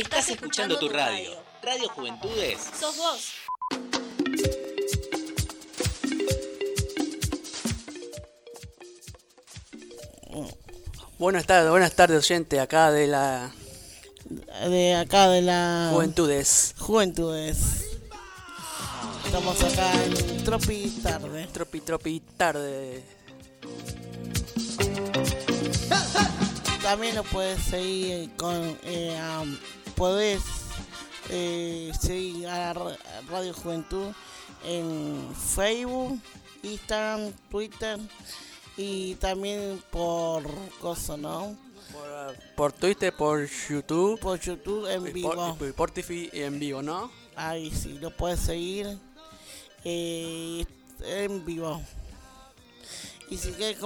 Estás escuchando tu radio. Radio Juventudes. Sos vos. Buenas tardes, buenas tardes, oyente, acá de la de acá de la Juventudes. Juventudes. Estamos acá en Tropi Tarde. Tropi, tropi, tarde. También lo puedes seguir con. Eh, podés eh, seguir a Ra- a Radio Juventud en Facebook, Instagram, Twitter y también por cosa, ¿no? Por, por Twitter, por YouTube, Por YouTube en y vivo. por, y por TV en vivo, ¿no? Ahí sí, lo puedes seguir eh, en vivo. Y si quieres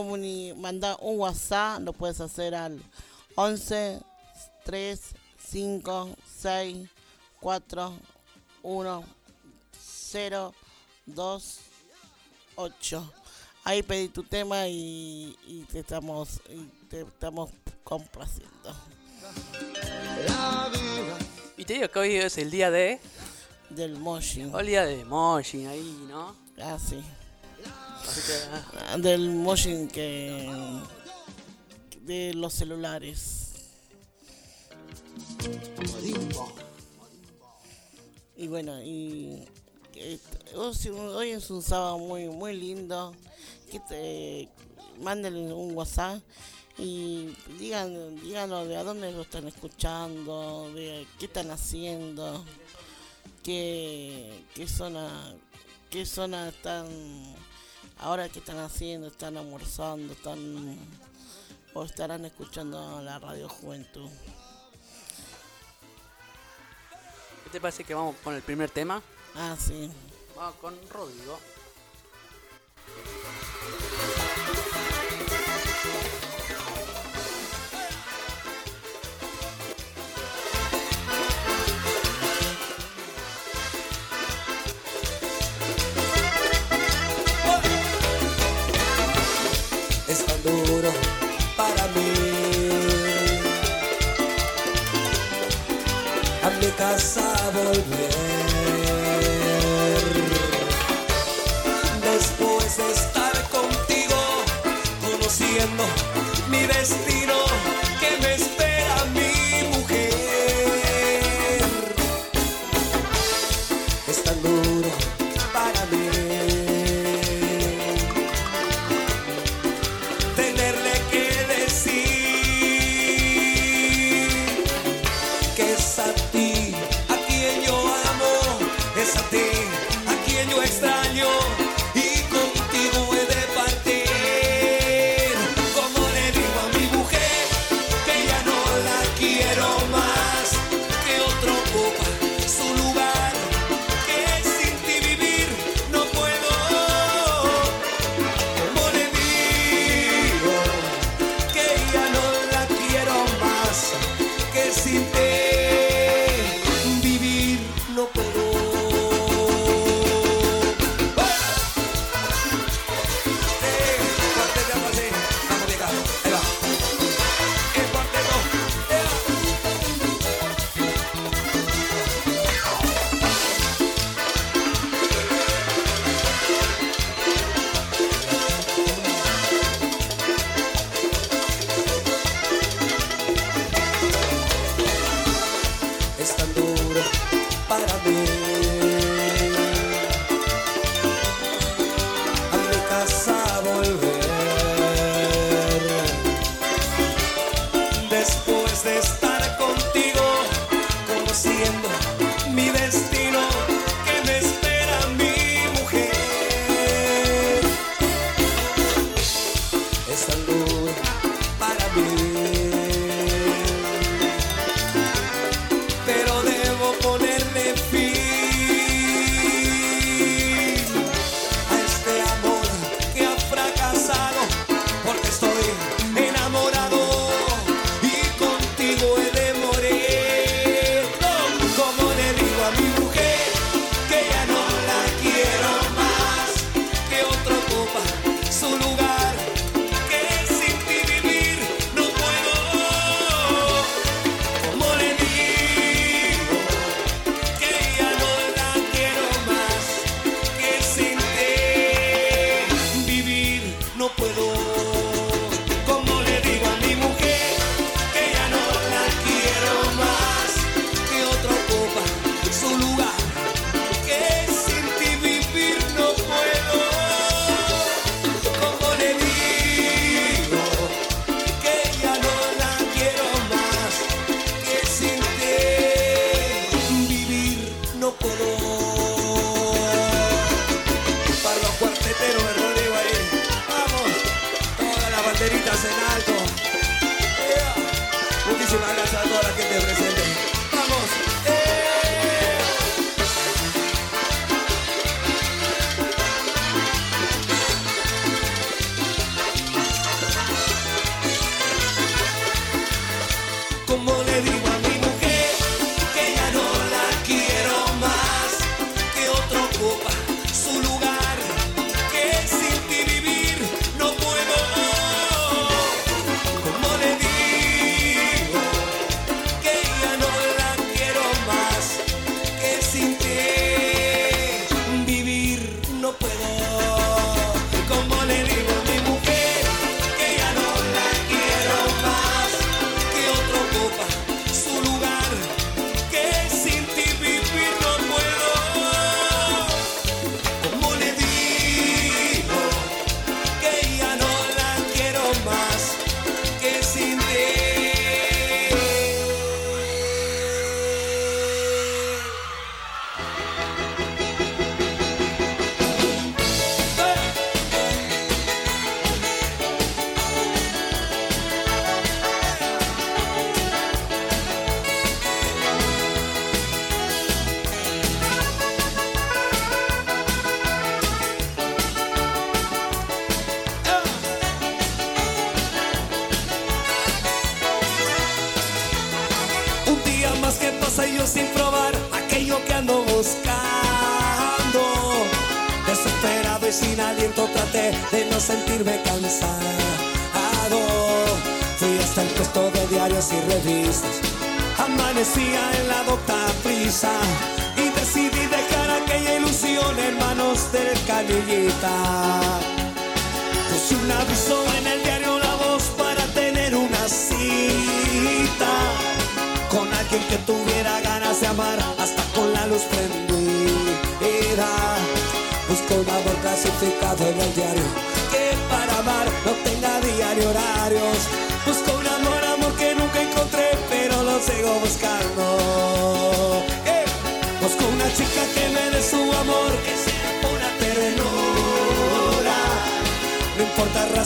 mandar un WhatsApp, lo puedes hacer al 11 3 5 6 4 1 0 2 8. Ahí pedí tu tema y, y te estamos y te estamos complaciendo. Y te digo que hoy es el día de. Del motion. El día de Mojin, ahí, ¿no? Ah, sí. Así que, ah, del motion que de los celulares y bueno y eh, hoy es un- hoy es un sábado muy muy lindo. Que te mándenle un WhatsApp y digan díganos de a dónde lo están escuchando de qué están haciendo qué, qué zona qué zona están ahora qué están haciendo están almorzando están o estarán escuchando la radio juventud te parece que vamos con el primer tema? ah sí Vamos con Rodrigo. es tan duro para mí. A mi casa volver. Después de estar contigo, conociendo mi destino,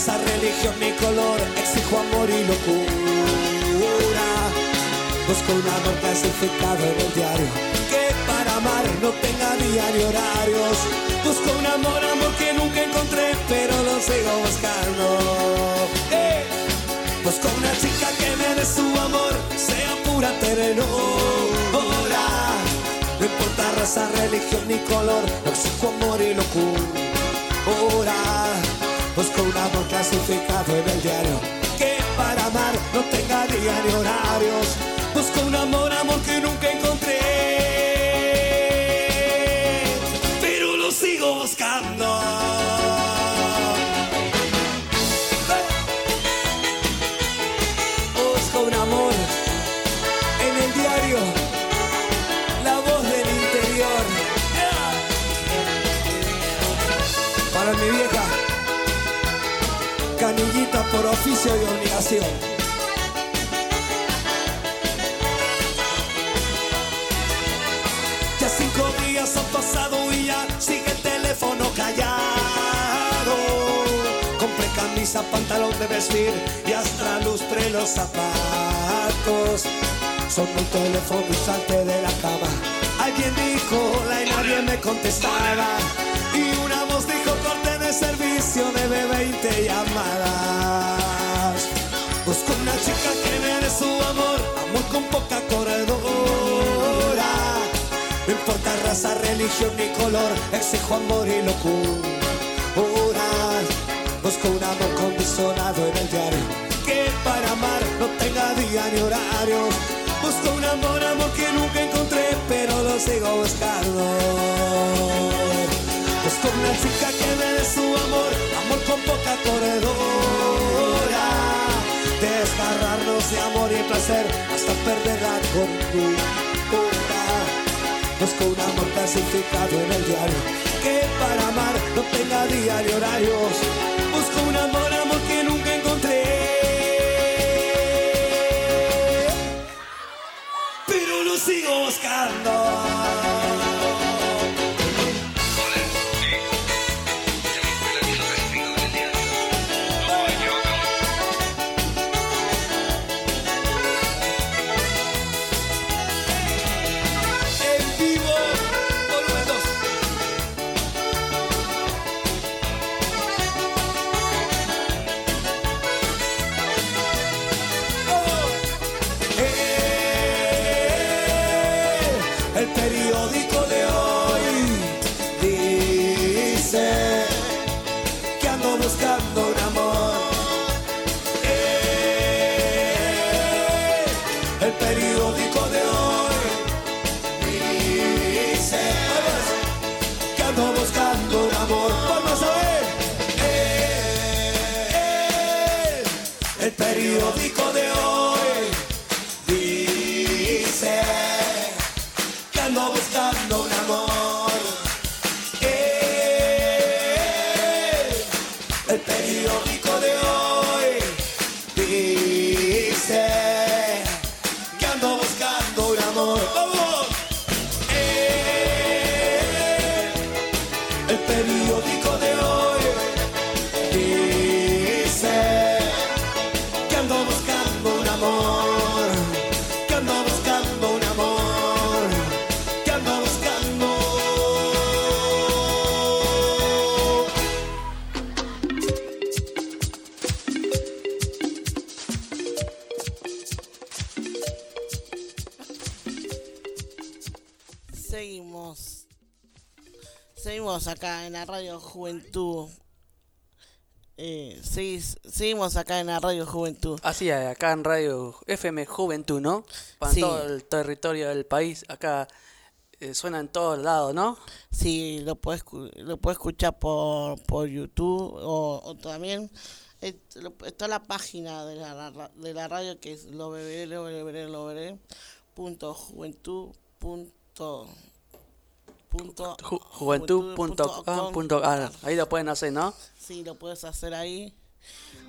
raza, religión ni color, exijo amor y locura. Busco un amor clasificado en el diario, que para amar no tenga diario horarios. Busco un amor, amor que nunca encontré, pero lo sigo buscando. Busco una chica que me dé su amor, sea pura ternura. No importa raza, religión ni color, exijo amor y locura. Busco un amor clasificado en el diario, que para amar no tenga diario horarios. Busco un amor, amor que nunca encontré, por oficio y obligación. Ya cinco días han pasado y ya sigue el teléfono callado. Compré camisa, pantalón de vestir y hasta lustré los zapatos. Sonó el teléfono y salté de la cama. Alguien dijo hola y nadie me contestaba. Y una voz dijo corte de servicio, debe 20 llamadas. Dé su amor, amor con poca corredora. No importa raza, religión ni color, exijo amor y locura. Busco un amor condicionado en el diario, que para amar no tenga día ni horarios. Busco un amor, amor que nunca encontré, pero lo sigo buscando. Busco una chica que me dé su amor, amor con poca corredora. Desgarrarnos de amor y placer hasta perder la cordura. Busco un amor clasificado en el diario Que para amar no tenga diario horarios. Busco un amor, amor que nunca encontré. Pero lo sigo buscando Juventud. Eh, seguís- seguimos acá en la Radio Juventud. Así es, acá en Radio FM Juventud, ¿no? Para Sí. todo el territorio del país, acá eh, suena en todos lados, ¿no? Sí, lo puedes lo puedes escuchar por, por YouTube o, o también eh, lo- está la página de la, de la radio que es punto- Ju- Juventud.com.ar, ahí lo pueden hacer, ¿no? Sí, lo puedes hacer ahí.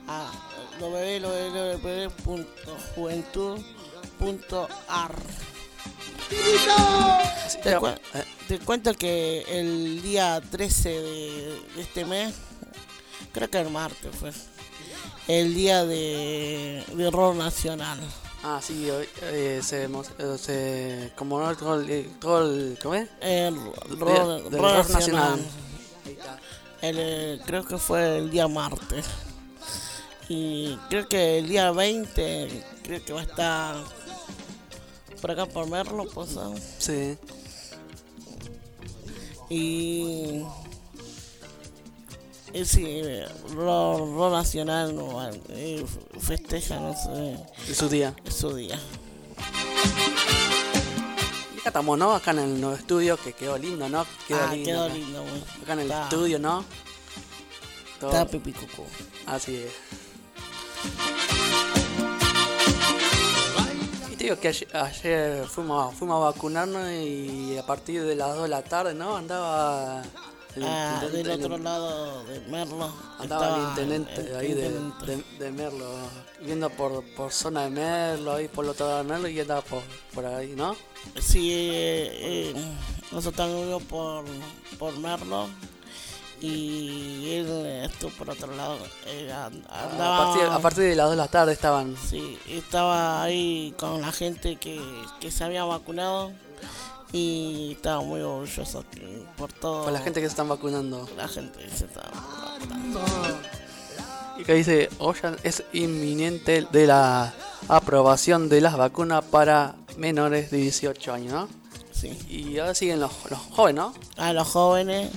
A www.juventud.ar. Te, cuen- eh, te cuento que el día 13 de, de este mes, creo que el martes fue, el día de, de rock nacional. Ah, sí, hoy, eh, se, eh, se conmemoró el, todo el- ¿cómo es? El Del- del rock nacional. nacional. Ahí está. El, eh, creo que fue el día martes. Y creo que el día 20, creo que va a estar por acá por Merlo, pues. Sí, Y. y sí, eh, Ro, Ro Nacional no, eh, festeja, no sé, en su día. su día. Y acá estamos, ¿no? Acá en el nuevo estudio, que quedó lindo, ¿no? Quedó ah, lindo. quedó acá. lindo, güey. Acá en el Está- estudio, ¿no? Todo- Está pipicucu. Así es. Y te digo que ayer, ayer fuimos, fuimos a vacunarnos y a partir de las 2 de la tarde, ¿no? Andaba el, Ah, el- del el- otro lado de Merlo. andaba el intendente el ahí de, intendente. de- de Merlo, viendo por, por zona de Merlo, ahí por el otro lado de Merlo y andaba por, por ahí, ¿no? Sí, eh, eh, nosotros vivimos por, por Merlo y él estuvo por otro lado. eh, and- andaba, A partir, a partir de las 2 de la tarde estaban. Sí, estaba ahí con la gente que, que se había vacunado y estaba muy orgulloso por todo. Con la gente que se están vacunando. La gente que se estaba vacunando. Y que dice, Ocean es inminente de la aprobación de las vacunas para menores de 18 años, ¿no? Sí. Y ahora siguen los, los jóvenes, ¿no? A los jóvenes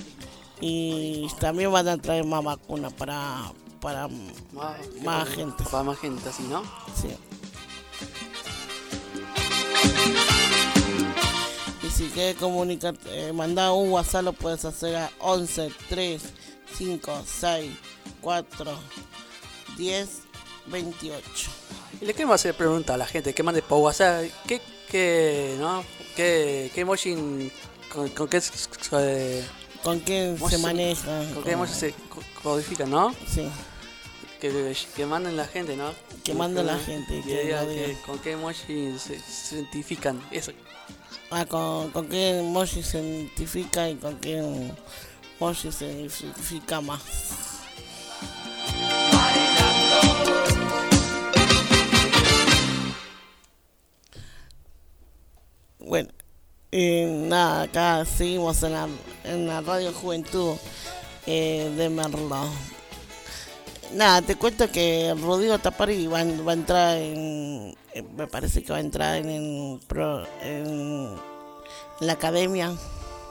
y también van a traer más vacunas para, para Más, Más gente. Para más gente, así, ¿no? Sí. Si quieres comunicar, eh, mandar un WhatsApp lo puedes hacer a 11 3 5 6 4 10 28. Y le queremos hacer pregunta a la gente que mande por WhatsApp, ¿qué, qué, no? ¿Qué, qué emoji, con, con qué, eh, ¿Con Emoji- se maneja? con qué emoji se co- codifican, no? Sí, Que, que manden la gente, ¿no? Que mande la gente, Que, que- con qué emoji se, se identifican, eso. Ah, con, con qué emoji se identifica y con qué emoji se identifica más. Bueno, eh, nada, acá seguimos en la, en la Radio Juventud eh, de Merlo. Nada, te cuento que Rodrigo Tapari va, va a entrar en. eh, Me parece que va a entrar en, en pro- en la academia.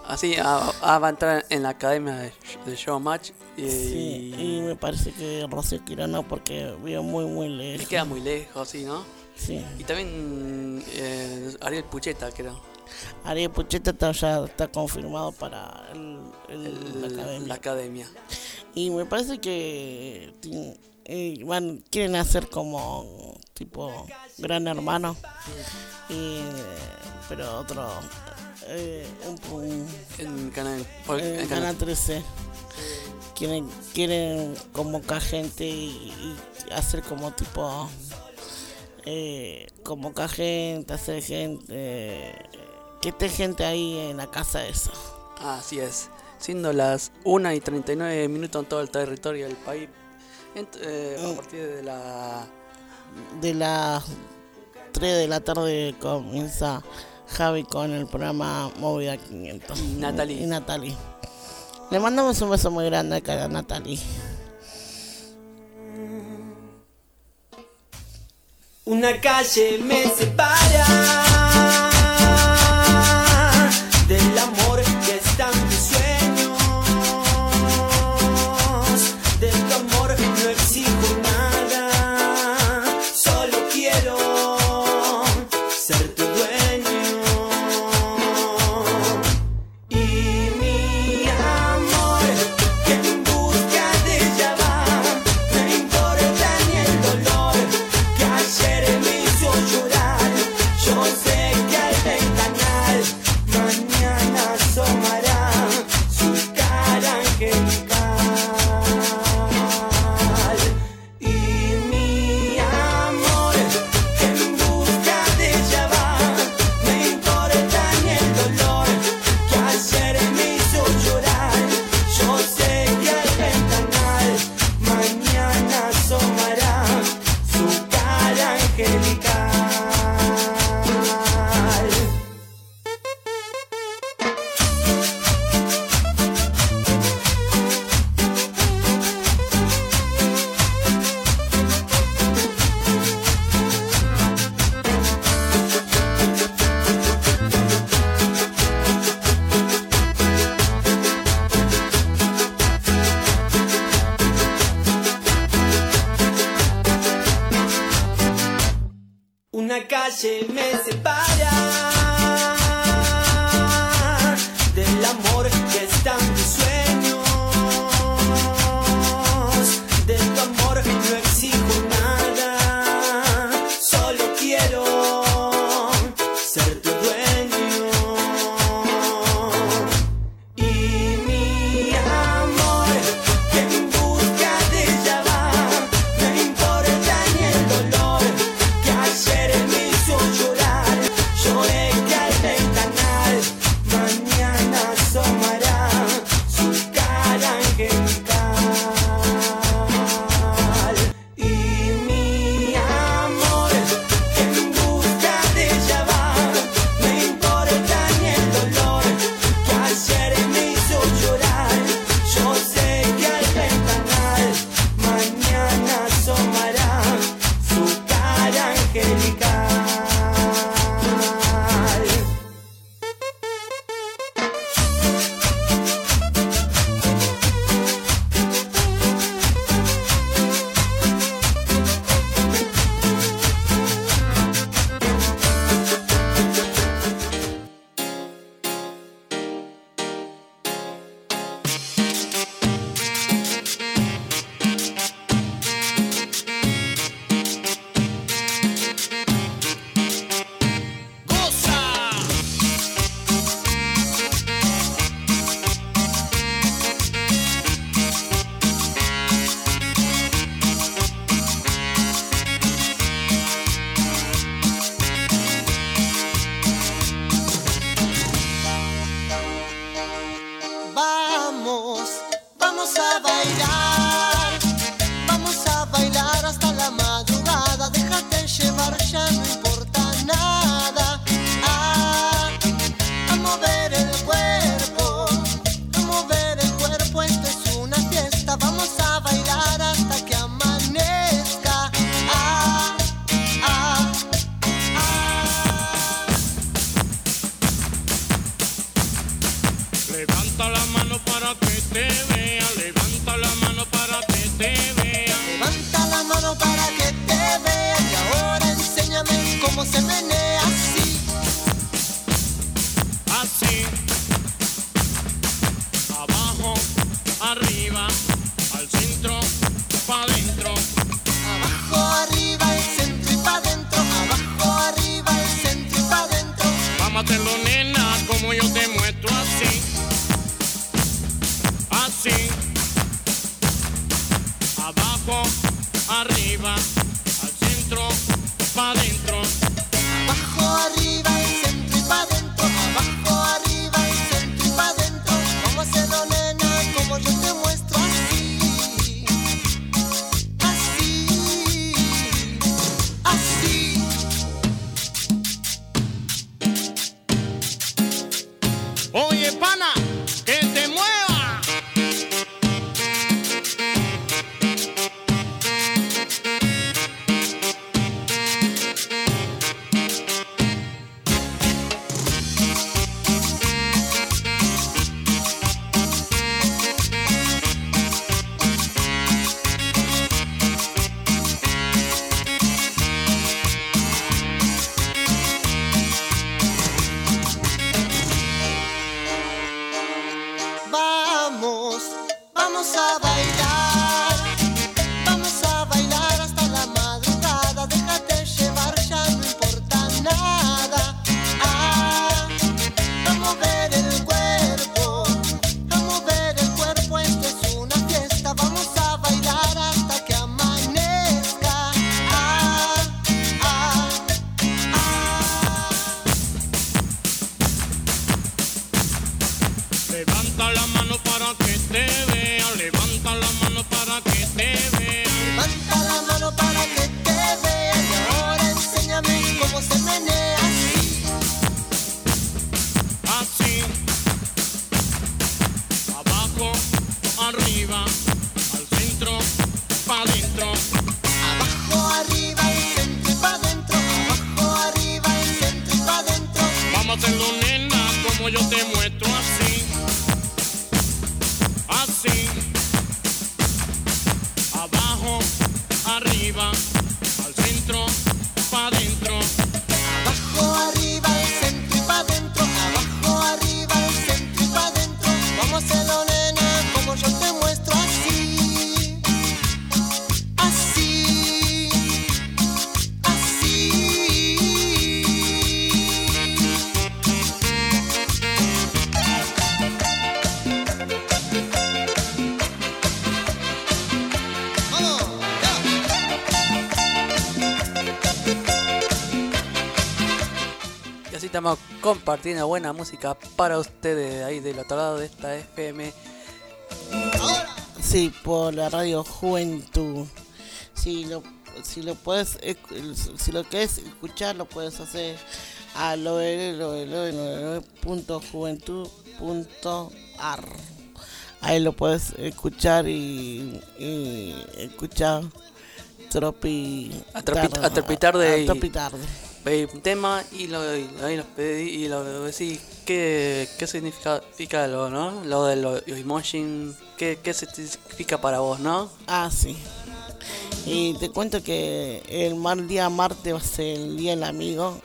Así, ah, ah, va a entrar en la academia de, de Showmatch y, Sí, y me parece que Rocío Quirón no, porque vive muy, muy lejos. queda muy lejos, ¿sí, no? Sí. Y también eh, Ariel Pucheta, creo. Ariel Pucheta está- ya está confirmado para el, el- el- la academia. la academia. Y me parece que eh, van, quieren hacer como tipo gran hermano. Y, pero otro. eh, un, un- En Canal, por- en Canal Canal 13. Quieren, quieren convocar gente y, y hacer como tipo. Eh, convocar gente, hacer gente. Que esté gente ahí en la casa esa. Así es. Siendo las 1 y 39 minutos en todo el territorio del país. Ent- eh, a Mm. partir de la. de las 3 de la tarde comienza Javi con el programa Movida 500. Y Natalie. Y Natalie. Le mandamos un beso muy grande acá a Natalie. Una calle me separa se me Así. Compartiendo buena música para ustedes ahí del otro lado de esta FM. Sí, por la radio Juventud. Si lo, si lo puedes, si lo quieres escuchar, lo puedes hacer a www.juventud.ar. Ahí lo puedes escuchar y, y escuchar tropi, A tropi- a tropitarde y- tropitarde. Pedí un tema y lo, ahí lo pedí y lo decís qué, qué significa lo, ¿no? Lo de los emojis, qué, qué significa para vos, ¿no? Ah, sí. Y te cuento que el mal día martes va a ser el día del amigo.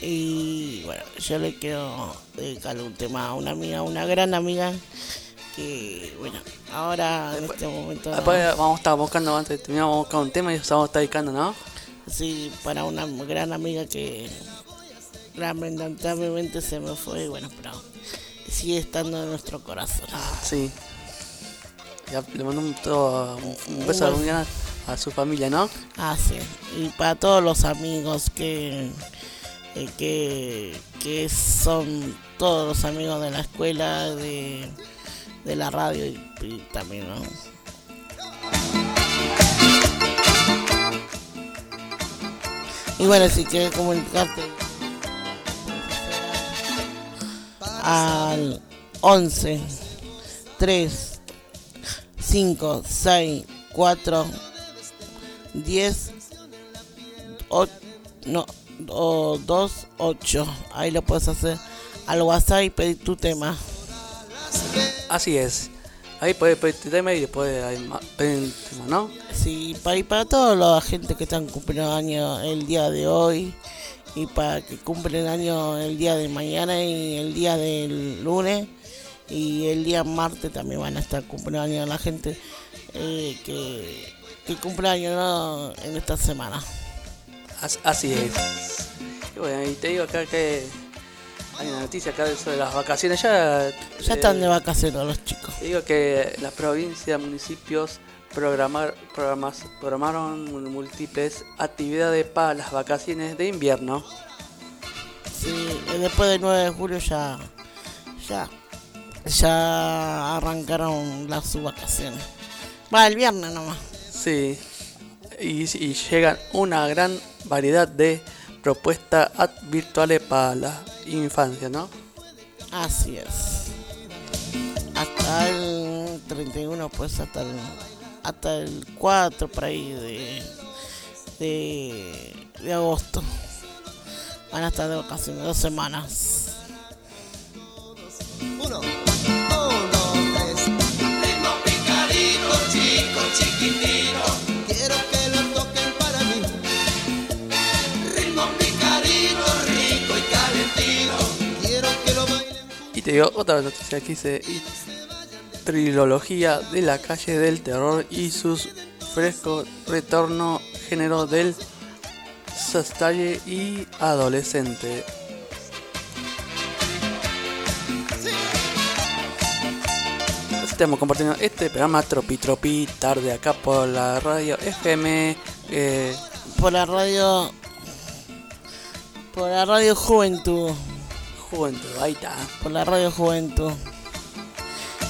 Y bueno, yo le quiero dedicarle un tema a una amiga, una gran amiga. Que bueno, ahora en este momento. Después vamos a estar buscando, antes de terminar, vamos a buscar un tema y eso vamos a estar dedicando, ¿no? Sí, para una gran amiga que lamentablemente se me fue. Y bueno, pero sigue estando en nuestro corazón. Sí. Ya le mando un, todo- un- beso a, un- a su familia, ¿no? Ah, sí. Y para todos los amigos que, eh, que, que son todos los amigos de la escuela, de, de la radio y, y también, ¿no? Y bueno, si quieres comunicarte al 11 3 5 6 4 10 o, no, o 2 8 ahí lo puedes hacer al WhatsApp y pedir tu tema Así es. Ahí puede pedir este tema y después hay más, pedir tema, ¿no? Sí, para, y para toda la gente que están cumpliendo año el día de hoy y para que cumplen año el día de mañana y el día del lunes y el día martes también van a estar cumpliendo años la gente eh, que, que cumple año ¿no? en esta semana. As- Así es. Y bueno, y te digo acá que hay una noticia acá de eso de las vacaciones. Ya, Ya eh, están de vacaciones los chicos. Digo que las provincias, municipios programar, programas, programaron múltiples actividades para las vacaciones de invierno. Sí, después del 9 de julio ya, ya, ya arrancaron las sus vacaciones. Va, el viernes nomás. Sí. Y, y llegan una gran variedad de propuestas ad- virtuales para la infancia, ¿no? Así es. Hasta el 31, pues hasta el, hasta el 4 por ahí de, de, de agosto. Van a estar de vacaciones, dos semanas. Uno, uno, tres. Ritmo picadito, chico, chiquitito. Quiero que te digo otra noticia que dice Trilogía de la calle del terror y sus fresco retorno género del sastre y adolescente. Estamos compartiendo este programa Tropi Tropi tarde acá por la radio FM. eh, Por la radio. Por la radio Juventud. Juventud, ahí está. Por la radio Juventud.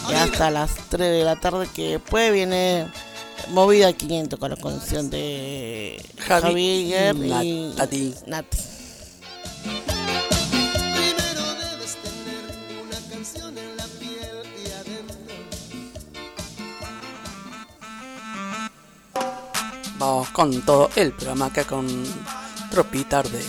Y hasta las 3 de la tarde que después viene Movida 500 con la condición de Javi Javier y y Nati. Nati. Primero debes tener una canción en la piel y adentro. Vamos con todo el programa acá con Tropi tarde.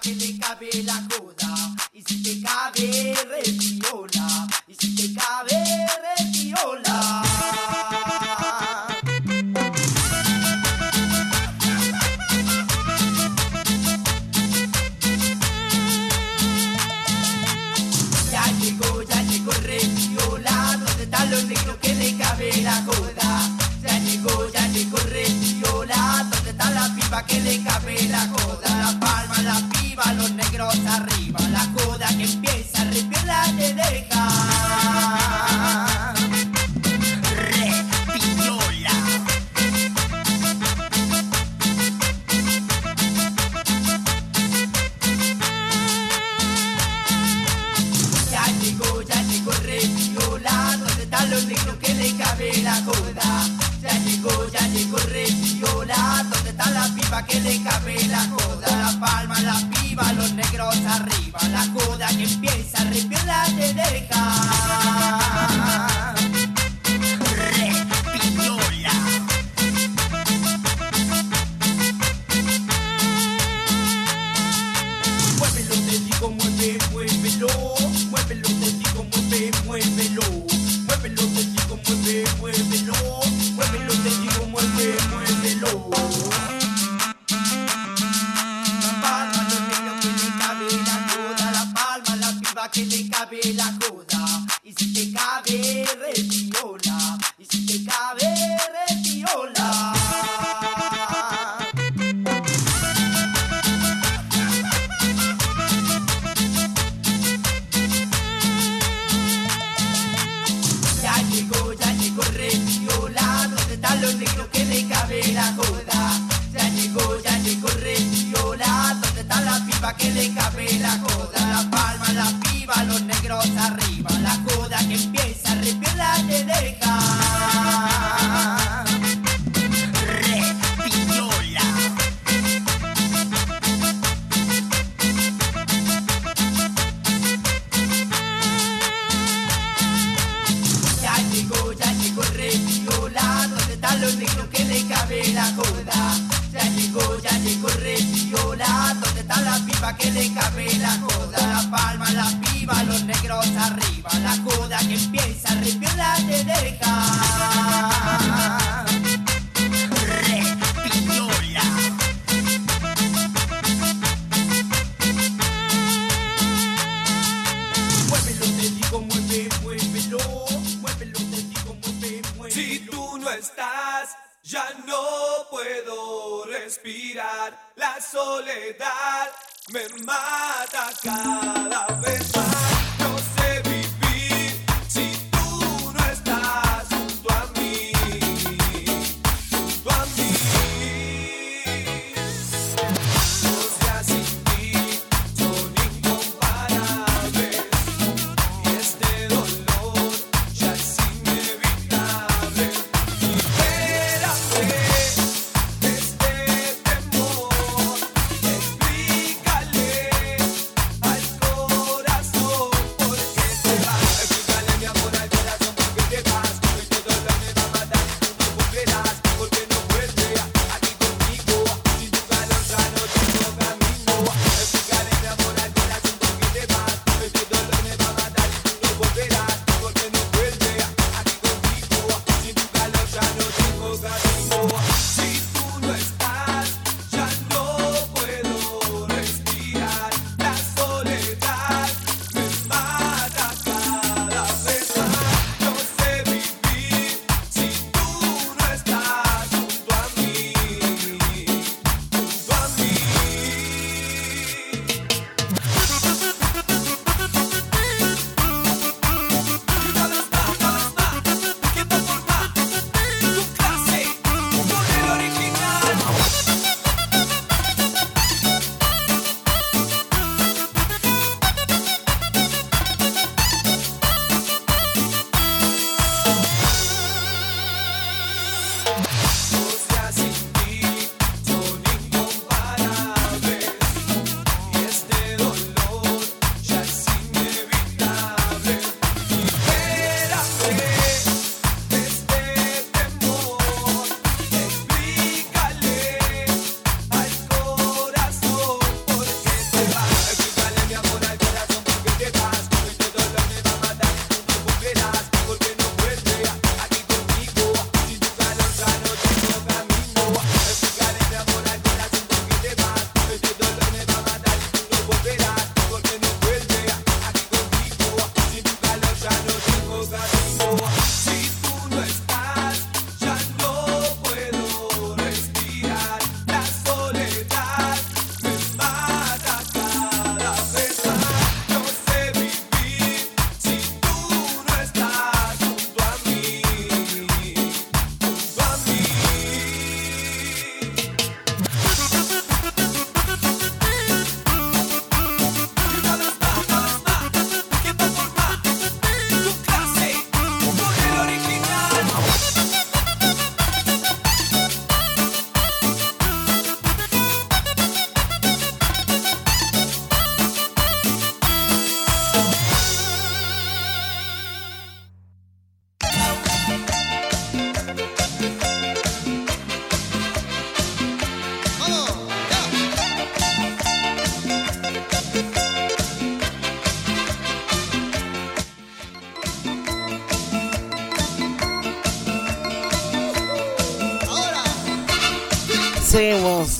Que le cabe la joda. Y si te cabe, retiola. Y si te cabe.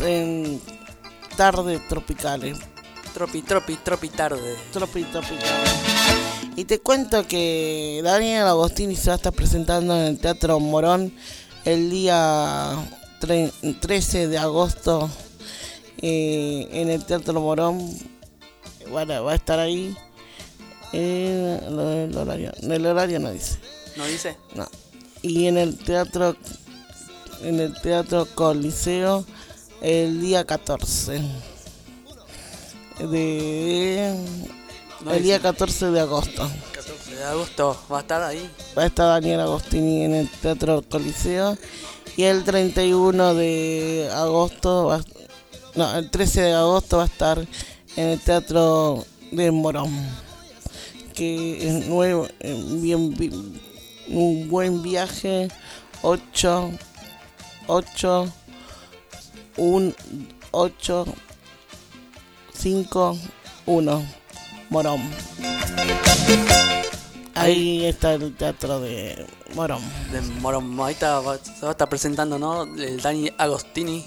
En tarde tropicales. Tropi, tropi, tropi tarde. Tropi tropicales. Y te cuento que Daniel Agostini se va a estar presentando en el Teatro Morón el día tre- 13 de agosto eh, en el Teatro Morón. Bueno, va a estar ahí. Eh, del horario, el horario no dice. ¿No dice? No. Y en el teatro en el teatro Coliseo el día 14 de el día dice. 14 de agosto. 14 de agosto va a estar ahí. Va a estar Daniel Agostini en el Teatro Coliseo y el 31 de agosto va, no, el 13 de agosto va a estar en el Teatro de Morón. Que es nuevo, eh, bien, vi- un buen viaje, 8, 8, 1, 8, 5, 1, Morón. Ahí está el teatro de Morón. De Morón. Ahorita va- se va a estar presentando, ¿no? El Dani Agostini.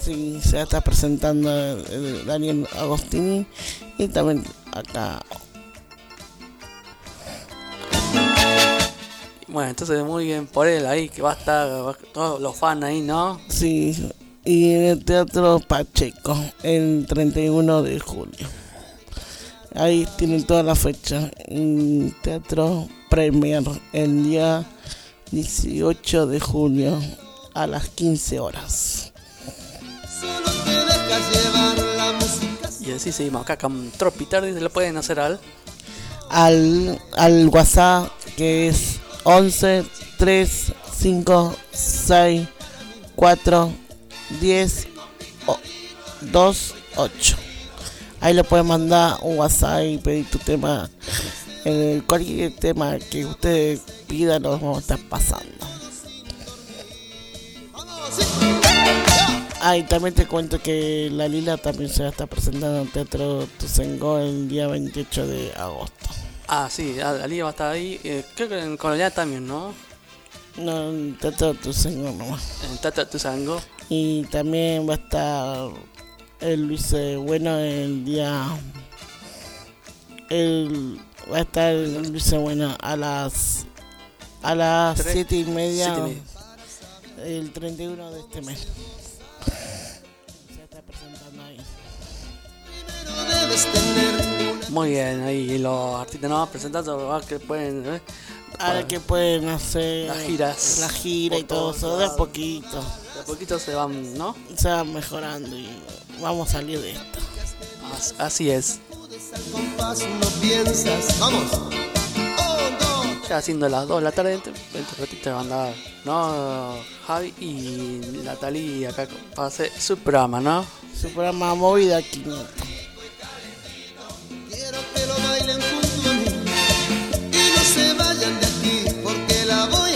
Sí, se está presentando el- Daniel Agostini y también acá Bueno, entonces muy bien por él ahí, que va a estar va- todos los fans ahí, ¿no? Sí, y en el Teatro Pacheco, el 31 de julio. Ahí tienen toda la fecha. En Teatro Premier, el día 18 de julio a las 15 horas. Solo te dejas llevar la música. Y así seguimos acá con Tropitardi, se lo pueden hacer al Al, al WhatsApp que es 11 3 5 6 4 10 o- 2 8. Ahí le pueden mandar un WhatsApp y pedir tu tema. El, cualquier tema que ustedes pidan, nos vamos a estar pasando. Ah, y también te cuento que la Lila también se va a estar presentando en el Teatro Tuzengo el día 28 de agosto. Ah, sí, Ali va a estar ahí. eh, creo que en Colonial también, ¿no? No, Teatro Tuzengo nomás. En Tata Tuzango. Y también va a estar el Luis Bueno el día. El, va a estar el Luis Bueno a las. A las Tres, siete y media. siete y media. El 31 de este mes. Se está presentando ahí. Muy bien, ahí los artistas no presentando ah, que pueden. ¿eh? Ahora que pueden hacer Las giras. la gira y todo eso, de a poquito. De a poquito se van, ¿no? Se va mejorando y vamos a salir de esto. As- Así es. al. Ya haciendo las 2 de la tarde, de un ratito va a andar, ¿no? Javi y Natalie acá para hacer su programa, ¿no? Su programa Movida 500.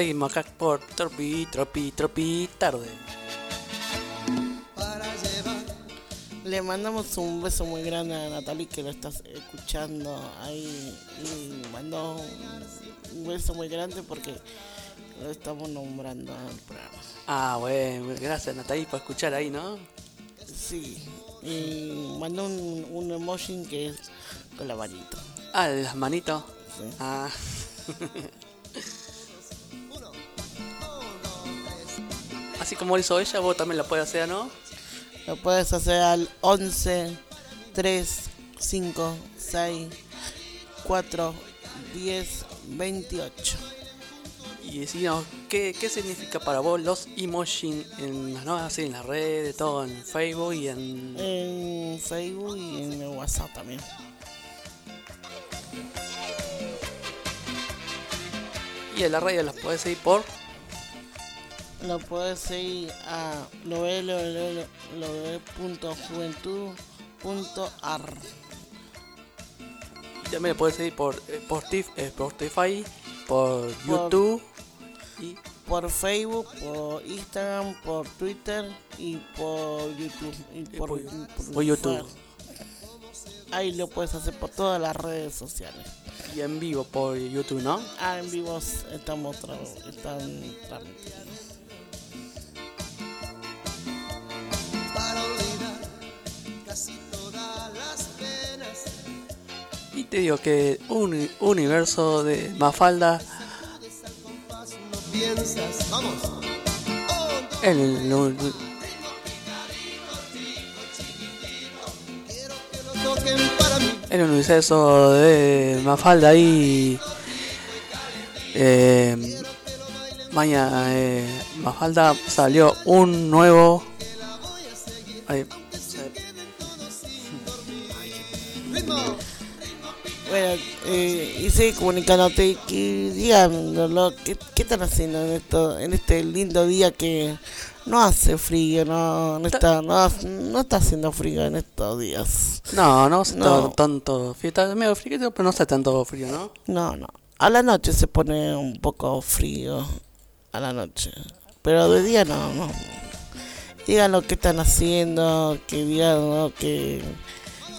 Seguimos acá por Tropi, Tropi, Tropi Tarde. Le mandamos un beso muy grande a Natalie que lo estás escuchando ahí. Y mandó un, beso muy grande porque lo estamos nombrando en el programa. Ah, bueno, gracias Natalie por escuchar ahí, ¿no? Sí. Y mandó un, un emoji que es con la manito. Ah, las manitos. Sí. Ah. Así como hizo ella, vos también la puedes hacer, ¿no? Lo puedes hacer al 11 3 5 6 4 10 28. Y decíamos, ¿qué, ¿qué significa para vos los emojis en así, en las redes, todo en Facebook y en... En Facebook y en el WhatsApp también. Y en las redes las puedes seguir por... Lo puedes seguir a www.juventud.ar. y También lo puedes seguir por eh, por eh, Spotify, por YouTube y Por Facebook, por Instagram, por Twitter y por YouTube. Y por, por- y por por YouTube. Ahí lo puedes hacer por todas las redes sociales. y en vivo por YouTube, ¿no? Ah, en vivos estamos tra están transmitiendo. Casi todas las penas. Y te digo que un universo de Mafalda piensas, vamos. el, universo de Mafalda ahí eh, mañana eh, Mafalda salió un nuevo sigue comunicándote que digan lo, ¿qué, qué están haciendo en esto en este lindo día que no hace frío, no, no está no, hace- no está haciendo frío en estos días. no no está No. tanto frío está medio frío pero no está tanto frío no No, no. A la noche se pone un poco frío. A la noche. Pero de día no, no. Digan lo que están haciendo, que digan ¿no? que,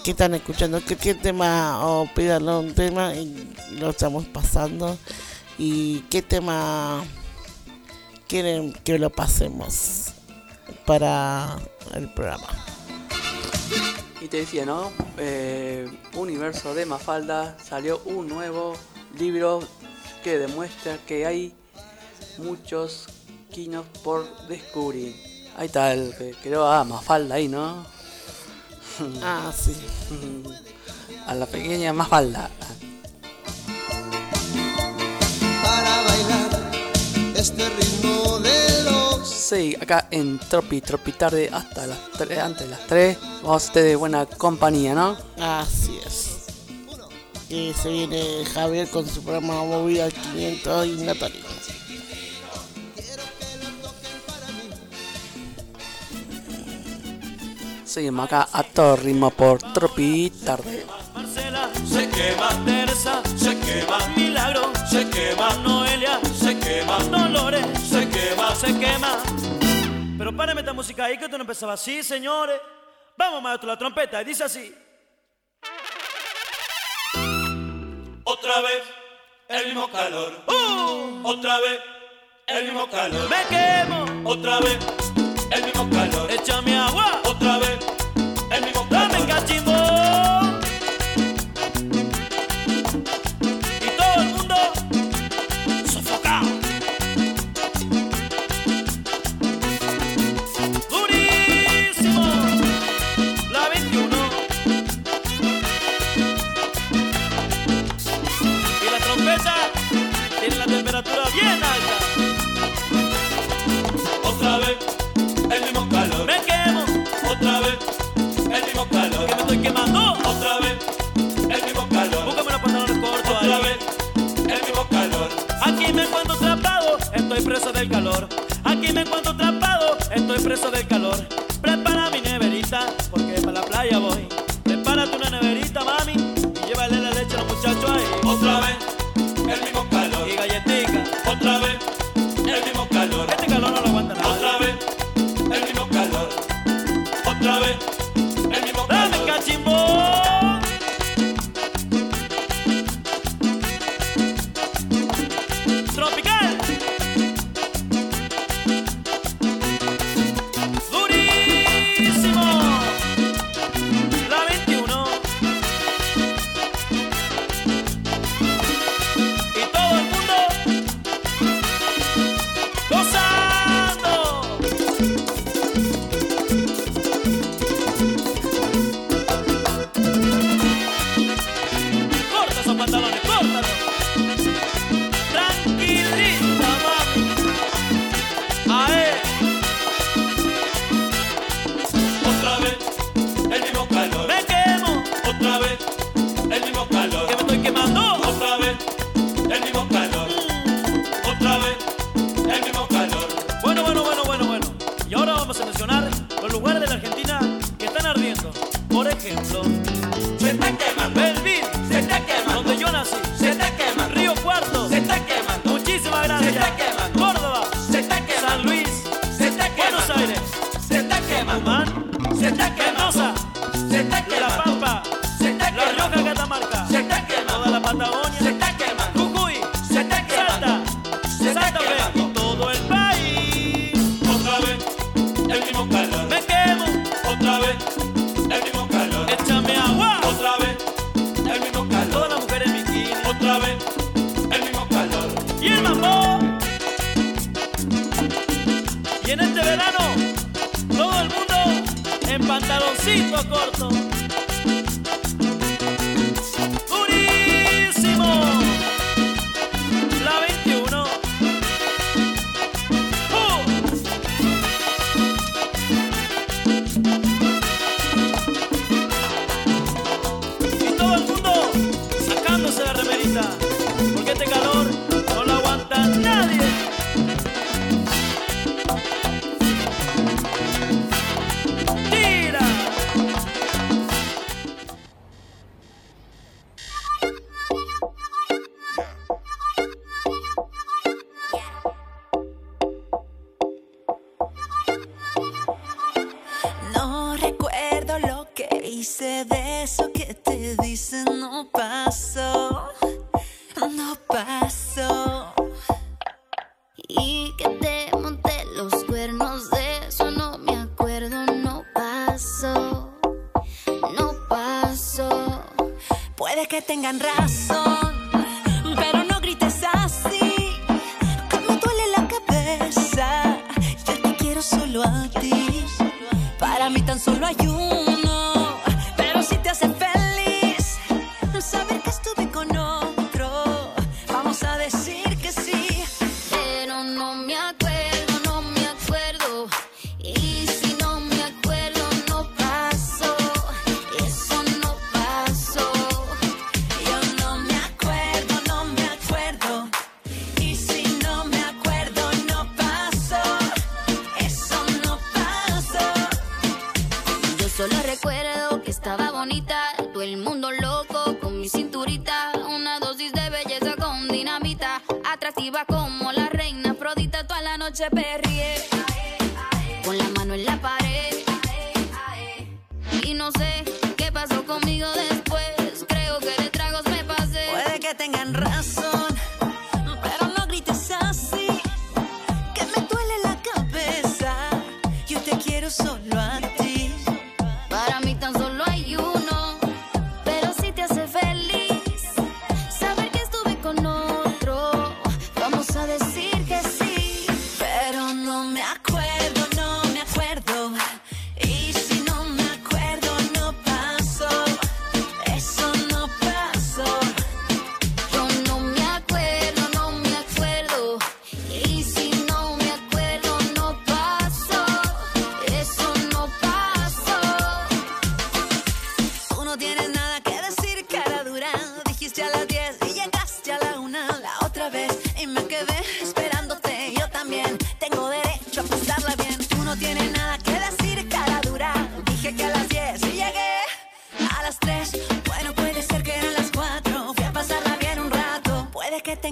que están escuchando, qué tema, o pídanlo un tema y lo estamos pasando. Y qué tema quieren que lo pasemos para el programa. Y te decía, ¿no? Eh, Universo de Mafalda salió un nuevo libro que demuestra que hay muchos quinos por descubrir. Ahí está el que creo, ah, Mafalda ahí, ¿no? Ah, sí. A la pequeña Mafalda. Para bailar este ritmo de los. Sí, acá en Tropi, Tropi tarde hasta las 3, antes de las 3. Vamos a estar de buena compañía, ¿no? Así es. Y se viene Javier con su programa Movida 500 y Natalia. Seguimos acá a todo ritmo por Tropi tarde. Marcela se quema, Teresa se quema, Milagro se quema, Noelia se quema, Dolores se quema, se quema. Pero párame esta música ahí que esto no empezaba así, señores. Vamos, maestro, la trompeta, y dice así. Otra vez el mismo calor. Otra vez el mismo calor. Me quemo. Otra vez el mismo calor. Échame agua. Otra vez todo el mundo sacándose la remerita.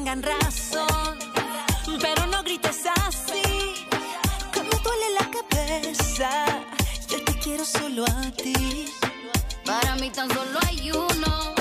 tengan razón. Pero no grites así, que me duele la cabeza. Yo te quiero solo a ti. Para mí tan solo hay uno.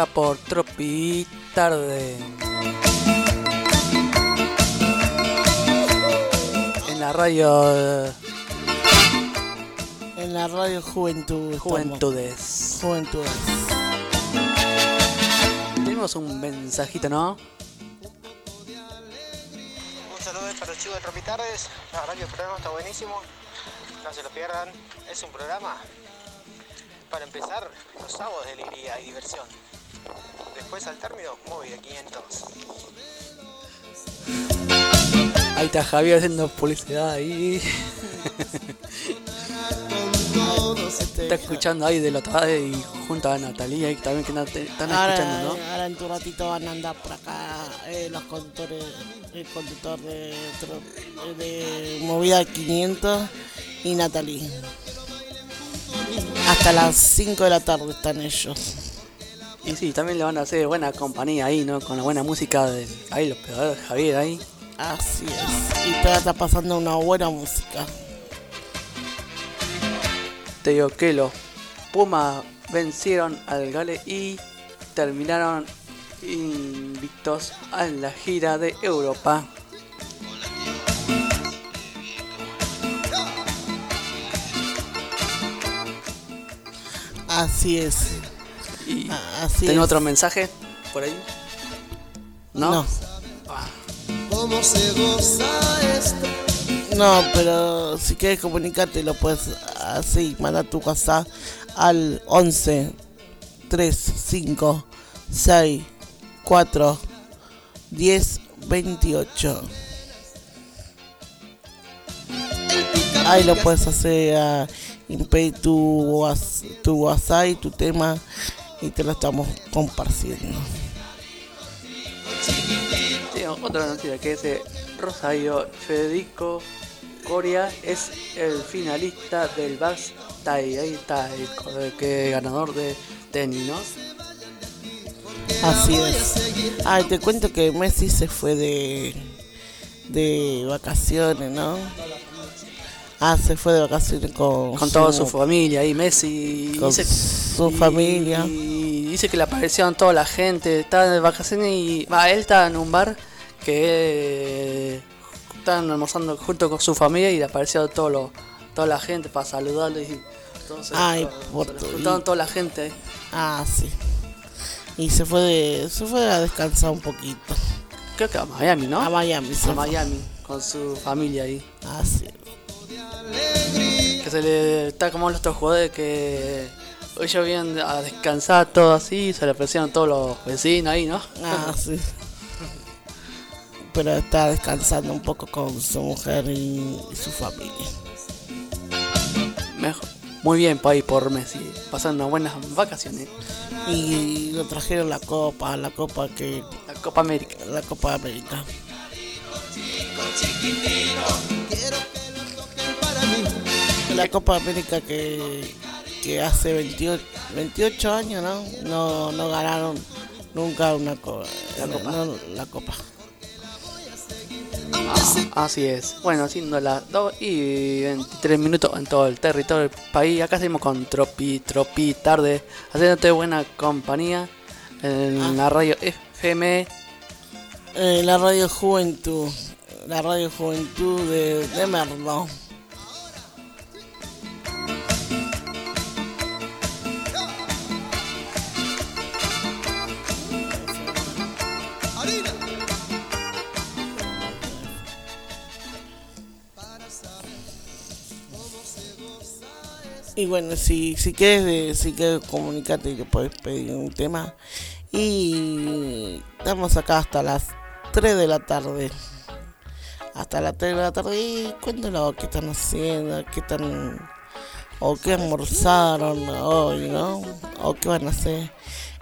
Acá por Tropi Tarde. En la radio eh, En la radio Juventud. estamos. Juventudes. Juventudes. Tenemos un mensajito, ¿no? Un saludo para los chicos de Tropitardes. La verdad que el programa está buenísimo. No se lo pierdan. Es un programa para empezar los sábados de alegría y diversión. Después al término, móvil de 500. Ahí está Javier haciendo publicidad ahí. Está escuchando ahí de la tarde y junto a Natalia ahí también que están Ahora, escuchando, ¿no? ahora en tu ratito van a andar por acá eh, los conductores, el conductor de, tro- de Movida 500 y Natalie. Hasta las 5 de la tarde están ellos. Y sí, también le van a hacer buena compañía ahí, ¿no? Con la buena música de ahí los pegadores de Javier ahí. Así es. Y te está pasando una buena música. Te digo que los Pumas vencieron al Gale y terminaron invictos en la gira de Europa. Así es. Y Ah, Así ¿Tengo es. otro mensaje por ahí? ¿No? No. ¿Cómo se goza esto? No, pero si quieres comunicarte lo puedes así, manda tu WhatsApp al 11 3 5 6 4 10 28. Ahí lo puedes hacer a impedir tu, tu WhatsApp y tu tema y te lo estamos compartiendo. Otra noticia que dice Rosario Federico Coria es el finalista del Bastai. Ahí está el, que ganador de tenis, ¿no? Así es. Ay, te cuento que Messi se fue de, de vacaciones, ¿no? Ah, se fue de vacaciones con, Con toda su familia ahí, Messi. con su y- familia. Y dice que le aparecieron toda la gente. Estaba de vacaciones y. Va, él estaba en un bar que. estaban almorzando junto con su familia y le apareció todo lo, toda la gente para saludarlo. Y entonces, Ay, por lo tu- juntaron toda la gente ahí. Ah, sí. Y se fue de, se fue a descansar un poquito. Creo que a Miami, ¿no? A Miami, se A. Miami, con su familia ahí. Ah, sí. Que se le está como los otros jugadores que ellos vienen a descansar todo así, se le aparecieron todos los vecinos ahí, ¿no? Ah, sí. Pero está descansando un poco con su mujer y, y su familia. Mejor. Muy bien ahí por Messi, pasando unas buenas vacaciones. Y lo trajeron la copa, la copa que... La Copa América. La Copa América. La Copa América que, que hace 28, 28 años, ¿no? No, no ganaron nunca una co- no, la Copa. Ah, así es. Bueno, siendo las 2 y 23 minutos en todo el territorio del país. Acá seguimos con Tropi, Tropi Tarde, haciéndote buena compañía en la radio FM. Eh, la Radio Juventud, la Radio Juventud de, de Merlo. Y bueno, si, si quieres, si quieres comunicarte, te puedes pedir un tema. Y estamos acá hasta las 3 de la tarde. Hasta las 3 de la tarde. Y cuéntanos qué están haciendo, qué están. O qué almorzaron hoy, ¿no? O qué van a hacer.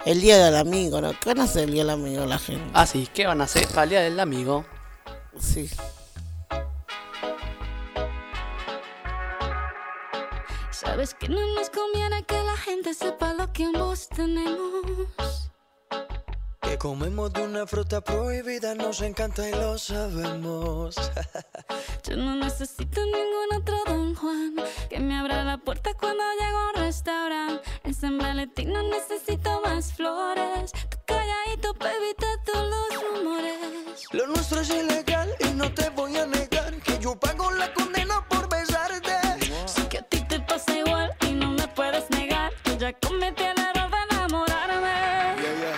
El día del amigo, ¿no? ¿Qué van a hacer el día del amigo la gente? Ah, sí, ¿qué van a hacer para el día del amigo? Sí. Sabes que no nos conviene que la gente sepa lo que ambos tenemos. Que comemos de una fruta prohibida, nos encanta y lo sabemos. Yo no necesito ningún otro don Juan que me abra la puerta cuando llego a un restaurante. En San Valentín no necesito más flores. Tú calladito, baby, te todos los rumores. Lo nuestro es ilegal y no te voy a negar que yo pago la condena por Ya cometí el error de enamorarme. Yeah, yeah.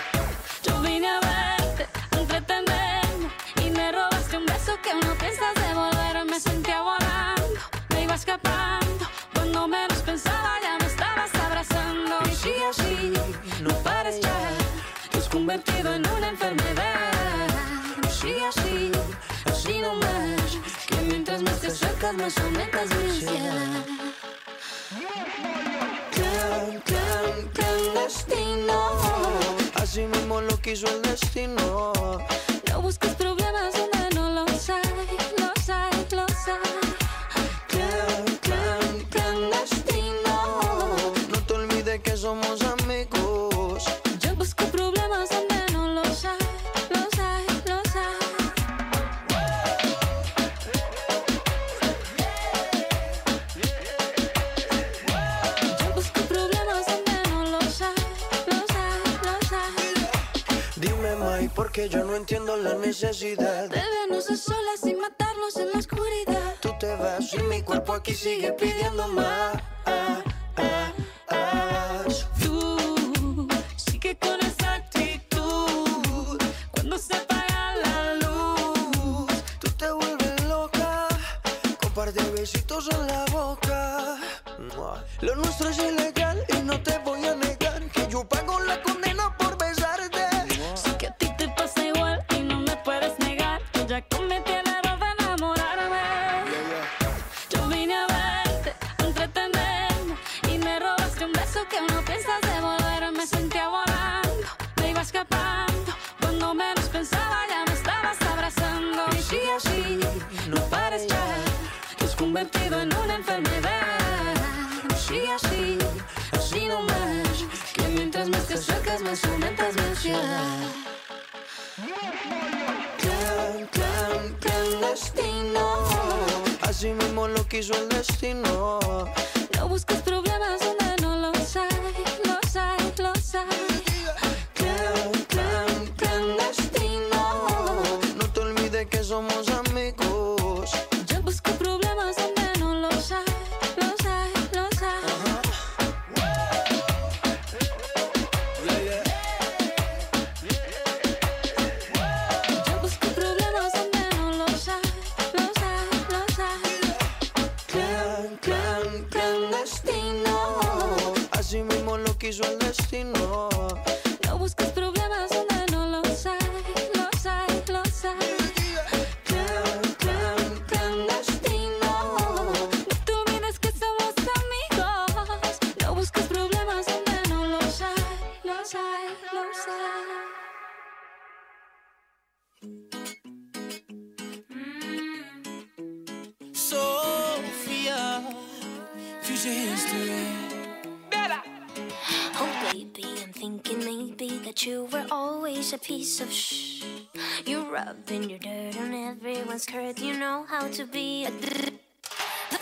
Yo vine a verte, a entretenerme. Y me robaste un beso que no piensas devolver. Me sentía volando, me iba escapando. Cuando menos pensaba, ya me estabas abrazando. Y sí, así, no pares ya. Te has convertido en una enfermedad. Y sí, así, así no más. Que mientras más te acercas, más aumentas mi ansiedad. destino. Así mismo lo quiso el destino. No busques problemas donde no los hay. No. porque yo no entiendo la necesidad de vernos solas sin matarnos en la oscuridad. Tú te vas y mi cuerpo aquí sigue pidiendo más. Tú sigue con esa actitud cuando se apaga la luz. Tú te vuelves loca con un par de besitos en la boca. Lo nuestro es ilegal y no te voy a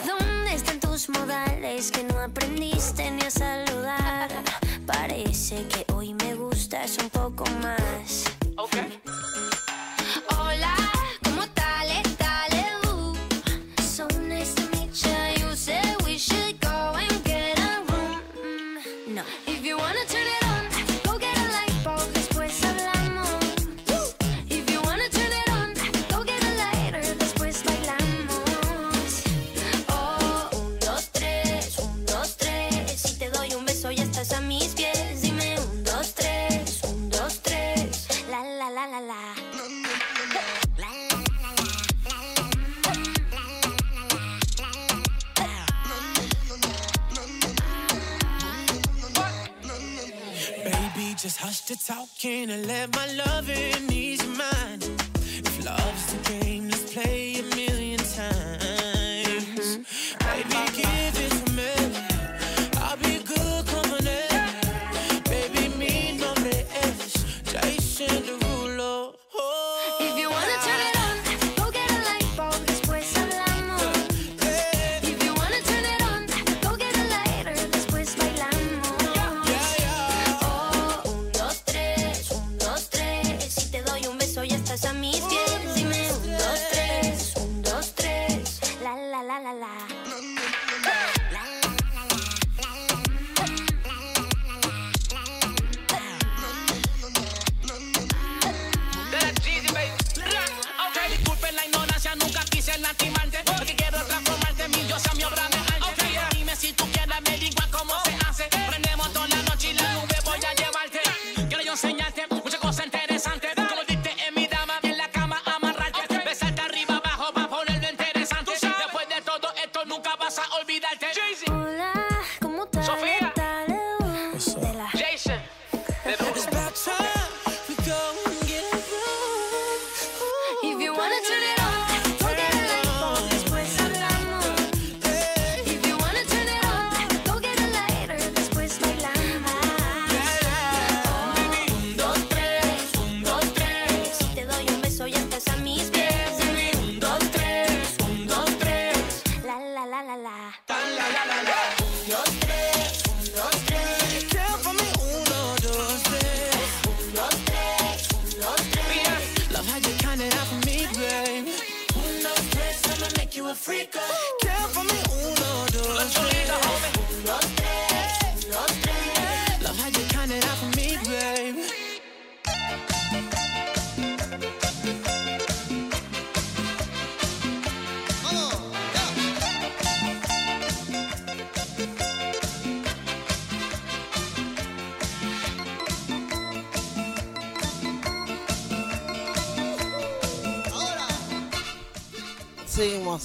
¿Dónde están tus modales que no aprendiste? Just hush the talking and let my loving ease your mind. If love's the game, let's play it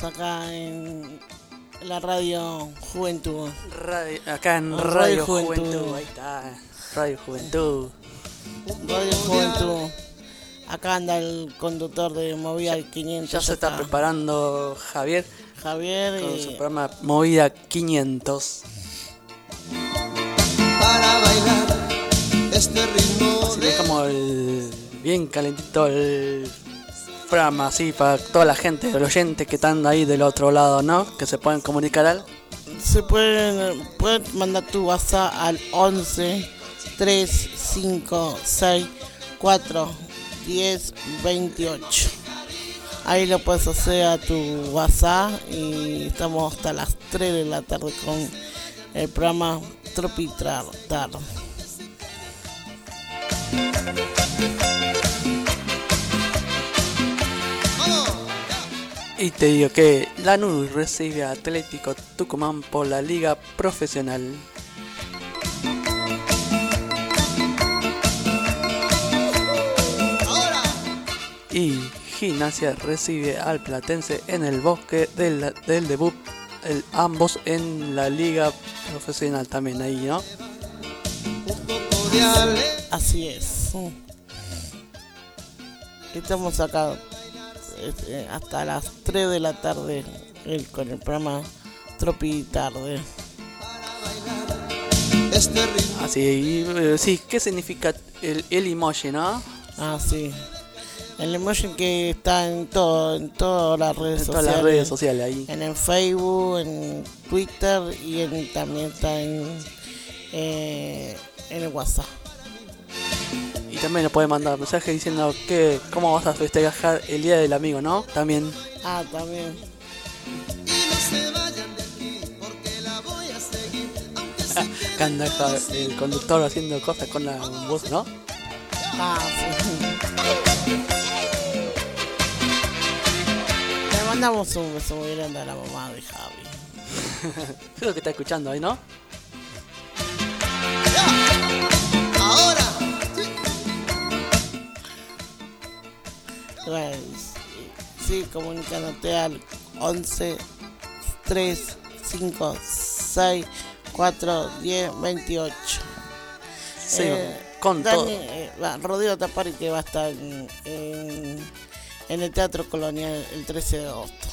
acá en la radio Juventud. Radio- acá en Radio Radio, Juventud. Juventud. Ahí está. Radio Juventud. Radio Juventud. Acá anda el conductor de Movida 500. Ya se está preparando Javier Javier con y- su programa Movida 500. Para bailar este ritmo Así dejamos el, bien calentito el programa así para toda la gente, los oyentes que están ahí del otro lado, ¿no? Que se pueden comunicar al Se pueden, pueden mandar tu WhatsApp al 11 3 5 6 4 10 28. Ahí lo puedes hacer a tu WhatsApp y estamos hasta las 3 de la tarde con el programa Tropitar. Y te digo que Lanús recibe a Atlético Tucumán por la Liga Profesional. Y Gimnasia recibe al Platense en el bosque del, debut, ambos en la Liga Profesional también ahí, ¿no? Así es. Estamos acá este, hasta las 3 de la tarde el- con el programa Tropi Tarde. Así, y, eh, sí, ¿qué significa el, el emoji, no? Ah, sí. El emoji que está en todo, en todas las redes En todas sociales. las redes sociales ahí. En el Facebook, en Twitter y en, también está en, eh, en el WhatsApp. Y también le puede mandar mensaje diciendo que cómo vas a festejar el Día del Amigo, ¿no? También. Ah, también. ja- el conductor haciendo cosas con la voz, ¿no? Ah, sí. Le mandamos un beso muy grande a la mamá de Javi. Creo que está escuchando ahí, ¿no? Ahora. Bueno, sí, comunicándote al 11 3 5 6 4 10 28. Sí, con todo. eh, va, Rodrigo Tapari que va a estar en, en, en el Teatro Colonial el 13 de agosto.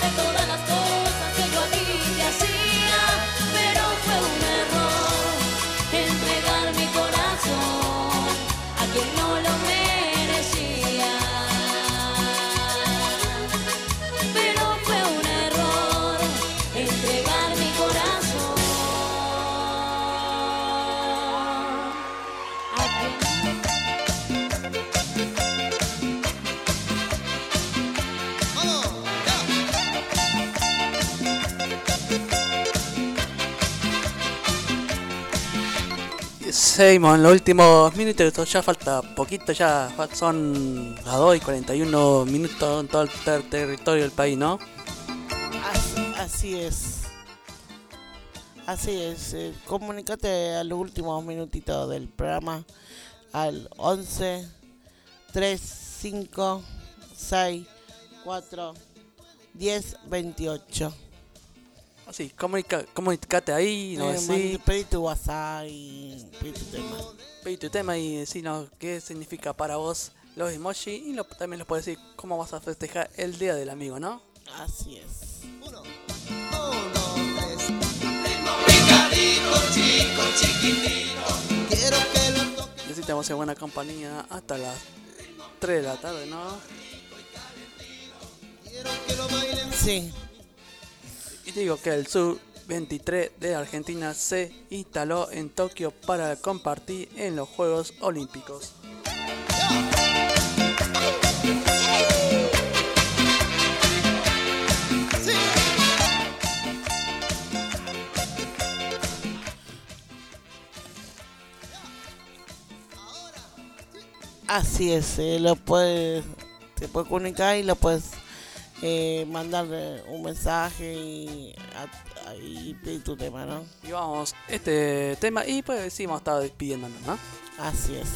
Hacerte todas Seguimos en los últimos minutos, ya falta poquito, ya son las 2 y 41 minutos en todo el ter- territorio del país, ¿no? Así, es. Así es. eh, comunícate a los últimos minutitos del programa al 11 3 5 6 4 10 28. Así, comunica, comunicate ahí, no Eh, mand- pedí tu WhatsApp y pedí tu tema. pedí tu tema y decinos qué significa para vos los emojis y lo- también los puedes decir cómo vas a festejar el Día del Amigo, ¿no? Así es. Necesitamos en buena compañía hasta las 3 de la tarde, ¿no? Sí y digo que el Sub-23 de Argentina se instaló en Tokio para compartir en los Juegos Olímpicos. Así es, eh, lo puedes, te puedes comunicar y lo puedes eh, mandarle un mensaje y, a- a- y pedir tu tema, ¿no? Y vamos, este tema, y pues sí, vamos a estar despidiéndonos, ¿no? Así es.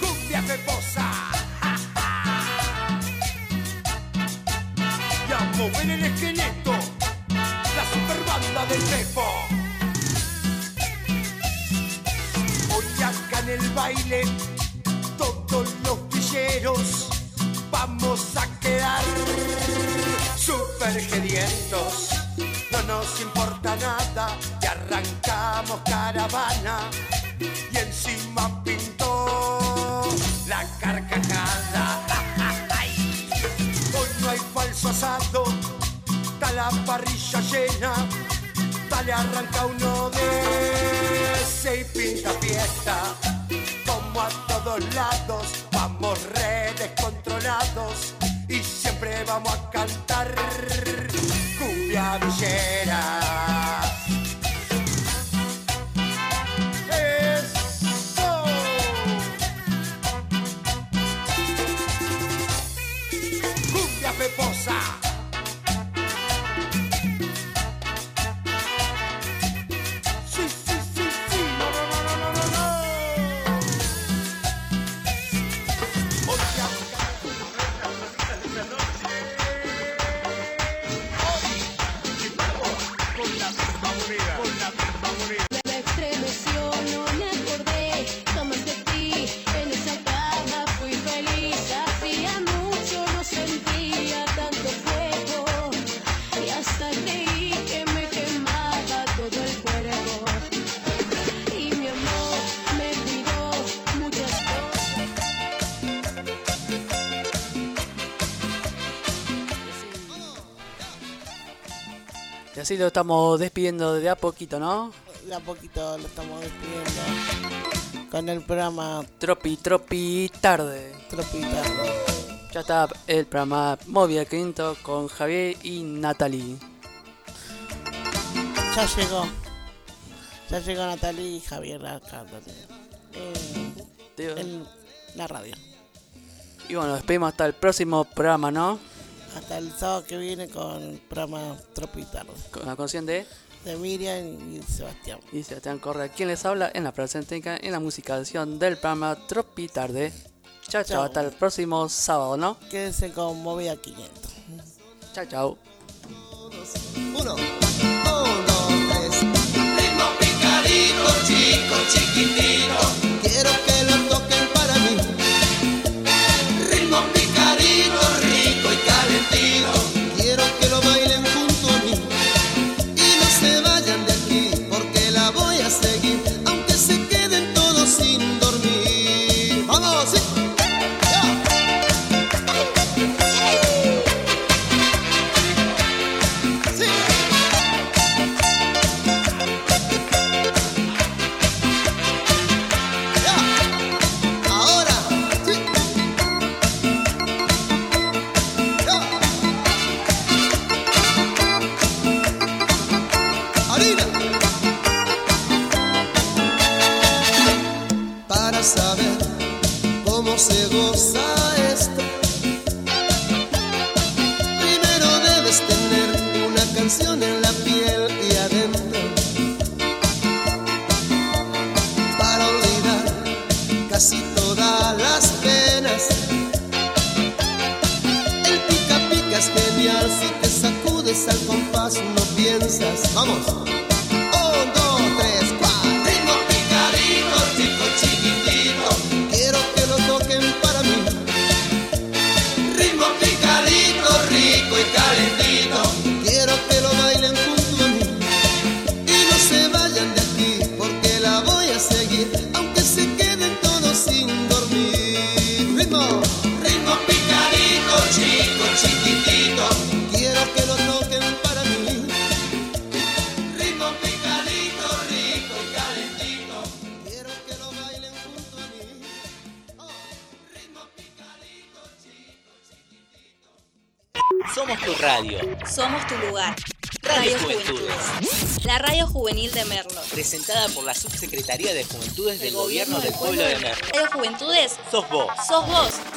Cumbia peposa. Y a mover el esqueleto. La super banda del Pepo. Hoy acá en el baile, todos los villeros vamos a quedar super gedientos. No nos importa nada y arrancamos caravana y encima pintó la carcajada. Hoy no hay falso asado, está la parrilla llena, dale arranca uno de ese pinta fiesta. Como a todos lados, vamos re y siempre vamos a cantar cumbia villera. Así lo estamos despidiendo de a poquito, ¿no? De a poquito lo estamos despidiendo con el programa Tropi, tropi, tarde. Tropi Tarde. Ya está el programa Móvil Quinto con Javier y Natalie. Ya llegó. Ya llegó Natalie y Javier acá. Eh, en la radio. Y bueno, despedimos hasta el próximo programa, ¿no? Hasta el sábado que viene con el programa Tropi Tarde. Con la canción de De Miriam y Sebastián. y Sebastián Correa, quien les habla en la presentación en la musicalización del programa Tropi Tarde. Chao, chao, hasta el próximo sábado, ¿no? Quédense con Movida 500. Chao, chao. Uno, Ritmo picadito, chico, chiquitito. quiero que lo Subsecretaría de